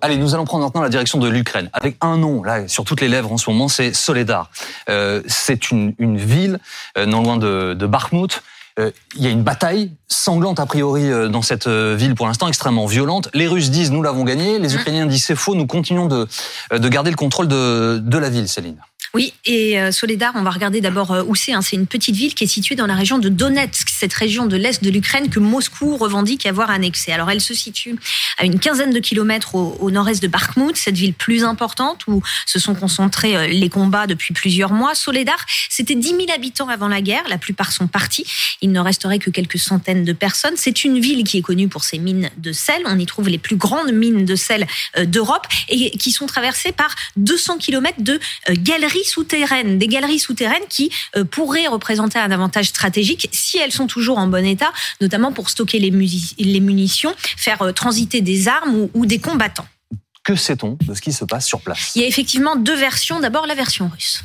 Allez, nous allons prendre maintenant la direction de l'Ukraine, avec un nom là sur toutes les lèvres en ce moment, c'est Soledar. Euh, c'est une, une, ville euh, non loin de, de Bakhmut. Euh, il y a une bataille sanglante a priori euh, dans cette euh, ville pour l'instant, extrêmement violente. Les Russes disent nous l'avons gagné, les mmh. Ukrainiens disent c'est faux, nous continuons de, de garder le contrôle de, de la ville, Céline. Oui, et euh, Soledar, on va regarder d'abord euh, où c'est. Hein. C'est une petite ville qui est située dans la région de Donetsk, cette région de l'est de l'Ukraine que Moscou revendique avoir annexée. Alors elle se situe à une quinzaine de kilomètres au, nord-est de Bakhmut, cette ville plus importante où se sont concentrés euh, les combats depuis plusieurs mois. Soledar, c'était 10 000 habitants avant la guerre, la plupart sont partis. Il ne resterait que quelques centaines de personnes. C'est une ville qui est connue pour ses mines de sel. On y trouve les plus grandes mines de sel d'Europe et qui sont traversées par 200 kilomètres de galeries souterraines, des galeries souterraines qui euh, pourraient représenter un avantage stratégique si elles sont toujours en bon état, notamment pour stocker les, munitions, faire euh, transiter des armes ou, des combattants. Que sait-on de ce qui se passe sur place? Il y a effectivement deux versions. D'abord la version russe.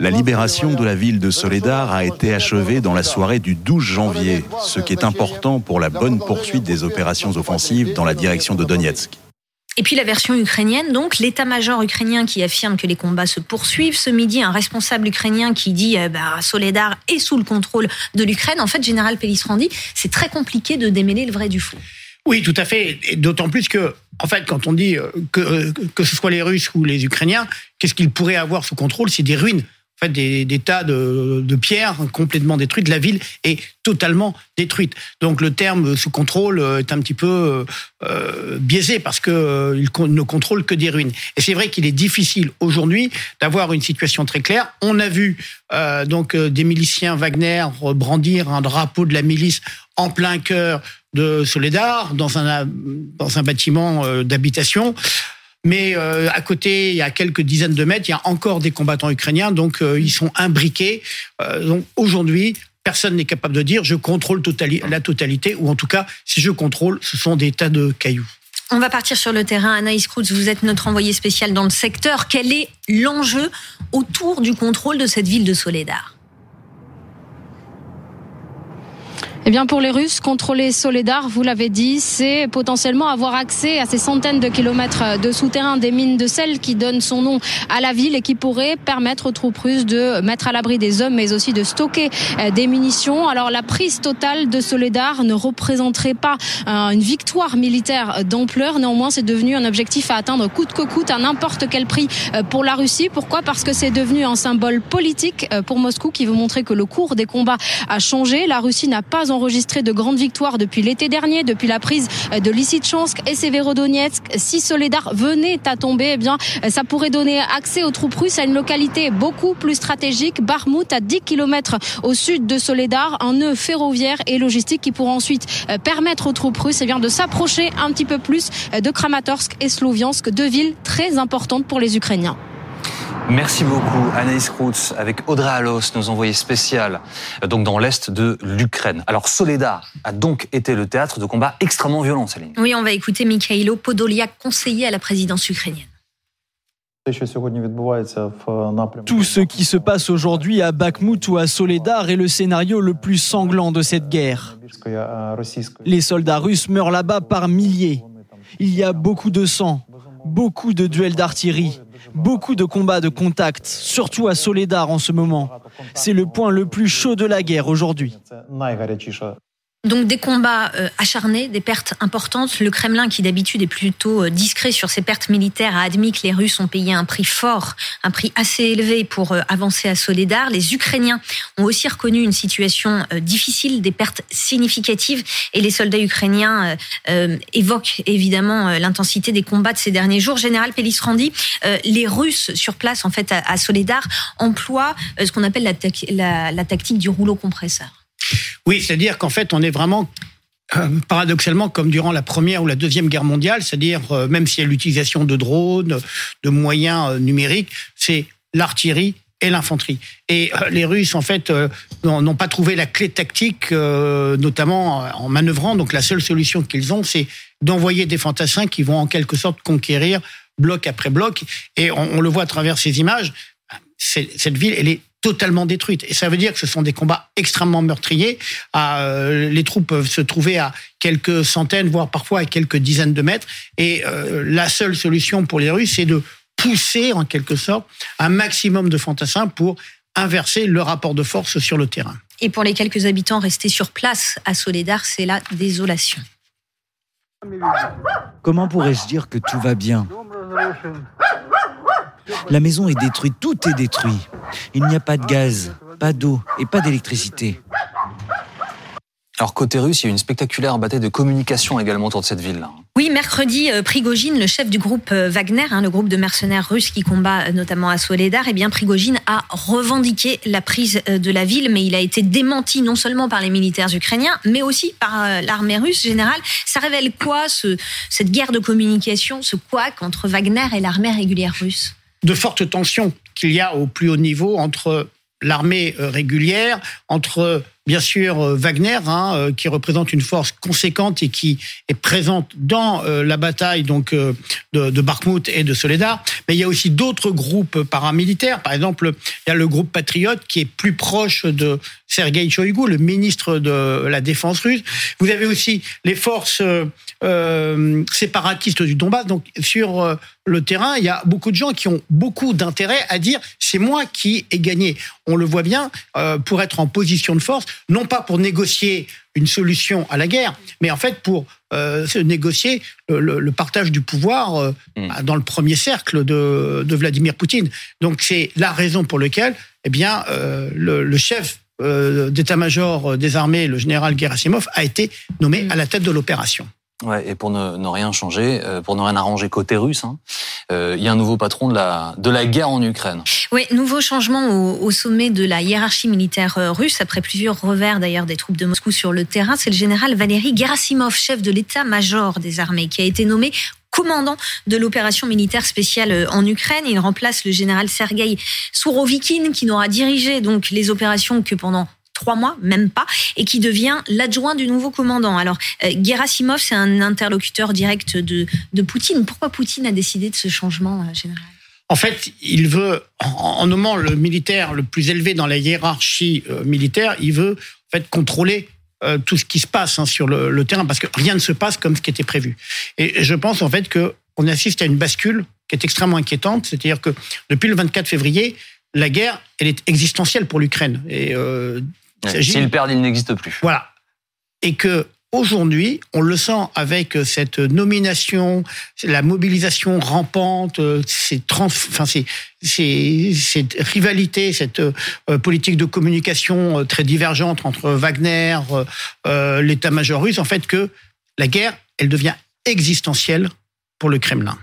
La libération de la ville de Soledar a été achevée dans la soirée du 12 janvier, ce qui est important pour la bonne poursuite des opérations offensives dans la direction de Donetsk. Et puis la version ukrainienne, donc l'état-major ukrainien qui affirme que les combats se poursuivent. Ce midi, un responsable ukrainien qui dit euh, bah, Soledar est sous le contrôle de l'Ukraine. En fait, général Pellistrandi, c'est très compliqué de démêler le vrai du faux. Oui, tout à fait. D'autant plus que, en fait, quand on dit euh, que, euh, que ce soit les Russes ou les Ukrainiens, qu'est-ce qu'ils pourraient avoir sous contrôle? C'est des ruines fait, des, tas de, pierres complètement détruites. La ville est totalement détruite. Donc le terme sous contrôle est un petit peu euh, biaisé parce que euh, il ne contrôle que des ruines. Et c'est vrai qu'il est difficile aujourd'hui d'avoir une situation très claire. On a vu euh, donc euh, des miliciens Wagner brandir un drapeau de la milice en plein cœur de Soledar dans un dans un bâtiment euh, d'habitation. Mais euh, à côté, il y a quelques dizaines de mètres, il y a encore des combattants ukrainiens, donc euh, ils sont imbriqués. Euh, donc aujourd'hui, personne n'est capable de dire je contrôle la totalité, ou en tout cas, si je contrôle, ce sont des tas de cailloux. On va partir sur le terrain. Anaïs Kroutz, vous êtes notre envoyé spécial dans le secteur. Quel est l'enjeu autour du contrôle de cette ville de Soledar Eh bien, pour les Russes, contrôler Soledar, vous l'avez dit, c'est potentiellement avoir accès à ces centaines de kilomètres de souterrain des mines de sel qui donnent son nom à la ville et qui pourraient permettre aux troupes russes de mettre à l'abri des hommes, mais aussi de stocker euh, des munitions. Alors, la prise totale de Soledar ne représenterait pas euh, une victoire militaire d'ampleur. Néanmoins, c'est devenu un objectif à atteindre coûte que coûte, à n'importe quel prix euh, pour la Russie. Pourquoi? Parce que c'est devenu un symbole politique pour Moscou qui veut montrer que le cours des combats a changé. La Russie n'a pas enregistré de grandes victoires depuis l'été dernier, depuis la prise de Lysychansk et Severodonetsk. Si Soledar venait à tomber, eh bien, ça pourrait donner accès aux troupes russes à une localité beaucoup plus stratégique, Barmout, à 10 km au sud de Soledar, un nœud ferroviaire et logistique qui pourra ensuite euh, permettre aux troupes russes eh bien, de s'approcher un petit peu plus euh, de Kramatorsk et Sloviansk, deux villes très importantes pour les Ukrainiens. Merci beaucoup Anaïs Kroutz avec Audrey Alos, nos envoyés spéciales donc dans l'est de l'Ukraine. Alors Soledar a donc été le théâtre de combats extrêmement violents, Céline. Oui, on va écouter Mikhailo Podoliak, conseiller à la présidence ukrainienne. Tout ce qui se passe aujourd'hui à Bakhmut ou à Soledar est le scénario le plus sanglant de cette guerre. Les soldats russes meurent là-bas par milliers. Il y a beaucoup de sang, beaucoup de duels d'artillerie, Beaucoup de combats de contact, surtout à Soledar en ce moment. C'est le point le plus chaud de la guerre aujourd'hui. Donc des combats euh, acharnés, des pertes importantes. Le Kremlin, qui d'habitude est plutôt euh, discret sur ses pertes militaires, a admis que les Russes ont payé un prix fort, un prix assez élevé pour euh, avancer à Soledar. Les Ukrainiens ont aussi reconnu une situation difficile, des pertes significatives, et les soldats ukrainiens évoquent évidemment l'intensité des combats de ces derniers jours. Général Pellistrandi, les Russes sur place, en fait, à, Soledar, emploient ce qu'on appelle la, la tactique du rouleau compresseur. Oui, c'est-à-dire qu'en fait, on est vraiment euh, paradoxalement comme durant la première ou la deuxième guerre mondiale, c'est-à-dire euh, même s'il y a l'utilisation de drones, de moyens euh, numériques, c'est l'artillerie et l'infanterie. Et les Russes, en fait, n'ont pas trouvé la clé tactique, notamment en manœuvrant. Donc la seule solution qu'ils ont, c'est d'envoyer des fantassins qui vont en quelque sorte conquérir bloc après bloc. Et on, on le voit à travers ces images. Cette ville, elle est totalement détruite. Et ça veut dire que ce sont des combats extrêmement meurtriers. Euh, les troupes peuvent se trouver à quelques centaines, voire parfois à quelques dizaines de mètres. Et euh, la seule solution pour les Russes, c'est de pousser en quelque sorte un maximum de fantassins pour inverser le rapport de force sur le terrain. Et pour les quelques habitants restés sur place à Soledar, c'est la désolation. Comment pourrais-je dire que tout va bien? La maison est détruite, tout est détruit. Il n'y a pas de gaz, pas d'eau et pas d'électricité. Alors côté russe, il y a une spectaculaire bataille de communication également autour de cette ville-là. Oui, mercredi, euh, Prigogine, le chef du groupe euh, Wagner, hein, le groupe de mercenaires russes qui combat euh, notamment à Soledar, eh bien Prigogine a revendiqué la prise de la ville, mais il a été démenti non seulement par les militaires ukrainiens, mais aussi par l'armée russe générale. Ça révèle quoi ce, cette guerre de communication, ce couac entre Wagner et l'armée régulière russe? De fortes tensions qu'il y a au plus haut niveau entre l'armée régulière, entre bien sûr euh, Wagner, hein, euh, qui représente une force conséquente et qui est présente dans euh, la bataille donc de, de Bakhmut et de Soledar. Mais il y a aussi d'autres groupes paramilitaires. Par exemple, il y a le groupe Patriote qui est plus proche de Sergei Shoigu, le ministre de la Défense russe. Vous avez aussi les forces euh, séparatistes du Donbass. Donc sur le terrain, il y a beaucoup de gens qui ont beaucoup d'intérêt à dire c'est moi qui ai gagné. On le voit bien euh, pour être en position de force non pas pour négocier une solution à la guerre, mais en fait pour euh, négocier le, partage du pouvoir euh, hmm. dans le premier cercle de, Vladimir Poutine. Donc c'est la raison pour laquelle, eh bien, euh, le, chef d'état-major des armées, le général Gerasimov, a été nommé à la tête de l'opération. Ouais, et pour ne, rien changer, euh, pour ne rien arranger côté russe, hein, euh, il y a un nouveau patron de la, guerre en Ukraine. Oui, nouveau changement au, sommet de la hiérarchie militaire euh, russe, après plusieurs revers d'ailleurs des troupes de Moscou sur le terrain. C'est le général Valéry Gerasimov, chef de l'état-major des armées, qui a été nommé commandant de l'opération militaire spéciale en Ukraine. Il remplace le général Sergei Sourovikine, qui n'aura dirigé donc les opérations que pendant trois mois, même pas, et qui devient l'adjoint du nouveau commandant. Alors, euh, Gerasimov, c'est un interlocuteur direct de, de Poutine. Pourquoi Poutine a décidé de ce changement euh, général? En fait, il veut, en nommant le militaire le plus élevé dans la hiérarchie euh, militaire, il veut en fait contrôler tout ce qui se passe hein, sur le, terrain, parce que rien ne se passe comme ce qui était prévu. Et je pense en fait que on assiste à une bascule qui est extrêmement inquiétante, c'est-à-dire que depuis le 24 février, la guerre, elle est existentielle pour l'Ukraine. Et s'il perd, il n'existe plus. Voilà. Et que aujourd'hui, on le sent avec cette nomination, la mobilisation rampante, ces enfin, cette rivalité, cette euh, politique de communication euh, très divergente entre Wagner, euh, l'état-major russe, en fait, que la guerre, elle devient existentielle pour le Kremlin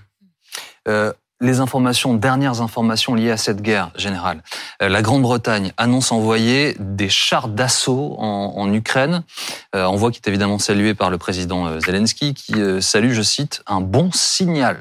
les informations, dernières informations liées à cette guerre générale. Euh, la Grande-Bretagne annonce envoyer des chars d'assaut en, Ukraine. Euh, envoi qui est évidemment salué par le président euh, Zelensky, qui salue, je cite, un bon signal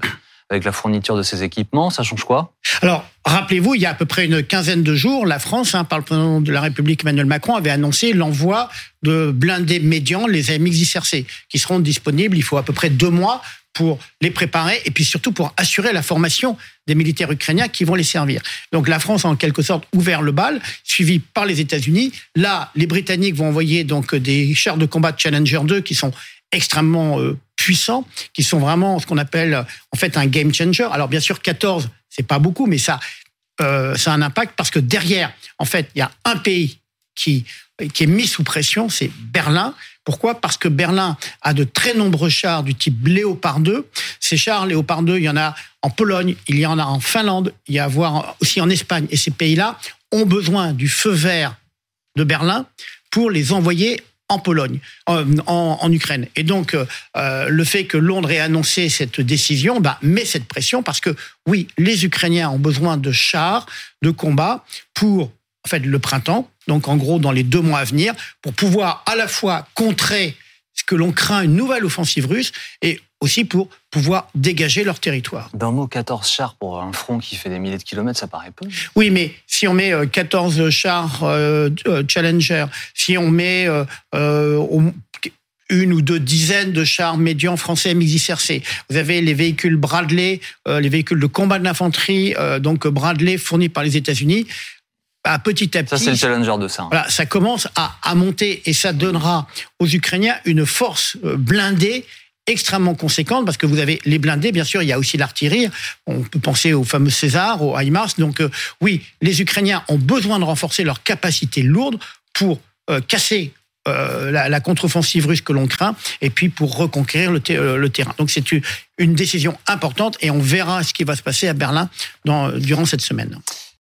avec la fourniture de ces équipements. Ça change quoi? Alors, rappelez-vous, il y a à peu près une quinzaine de jours, la France, hein, par le président de la République Emmanuel Macron, avait annoncé l'envoi de blindés médians, les AMX ICRC, qui seront disponibles, il faut à peu près deux mois pour les préparer et puis surtout pour assurer la formation des militaires ukrainiens qui vont les servir. Donc la France a en quelque sorte ouvert le bal, suivi par les États-Unis. Là, les Britanniques vont envoyer donc des chars de combat Challenger 2 qui sont extrêmement euh, puissants, qui sont vraiment ce qu'on appelle en fait un game changer. Alors bien sûr 14, c'est pas beaucoup, mais ça euh, ça a un impact parce que derrière, en fait, il y a un pays qui est mis sous pression, c'est Berlin. Pourquoi? Parce que Berlin a de très nombreux chars du type Léopard 2. Ces chars Léopard 2, il y en a en Pologne, il y en a en Finlande, il y a voir aussi en Espagne. Et ces pays-là ont besoin du feu vert de Berlin pour les envoyer en Pologne, en, Ukraine. Et donc, euh, le fait que Londres ait annoncé cette décision bah, met cette pression parce que, oui, les Ukrainiens ont besoin de chars de combat pour fait, le printemps, donc en gros dans les deux mois à venir, pour pouvoir à la fois contrer ce que l'on craint une nouvelle offensive russe et aussi pour pouvoir dégager leur territoire. D'un mot, 14 chars pour un front qui fait des milliers de kilomètres, ça paraît peu. Oui, mais si on met 14 euh, chars euh, euh, Challenger, si on met une ou deux dizaines de chars médians français MXRC. Vous avez les véhicules Bradley, les véhicules de combat de l'infanterie, donc Bradley fournis par les États-Unis. Petit à petit. Ça, c'est le challenger de ça. Voilà, ça commence à, à monter et ça donnera aux Ukrainiens une force euh, blindée extrêmement conséquente parce que vous avez les blindés, bien sûr, il y a aussi l'artillerie. On peut penser au fameux César, au HIMARS. Donc euh, oui, les Ukrainiens ont besoin de renforcer leur capacité lourde pour euh, casser euh, la, la contre-offensive russe que l'on craint et puis pour reconquérir le, te- le terrain. Donc c'est une- une décision importante et on verra ce qui va se passer à Berlin dans, durant cette semaine.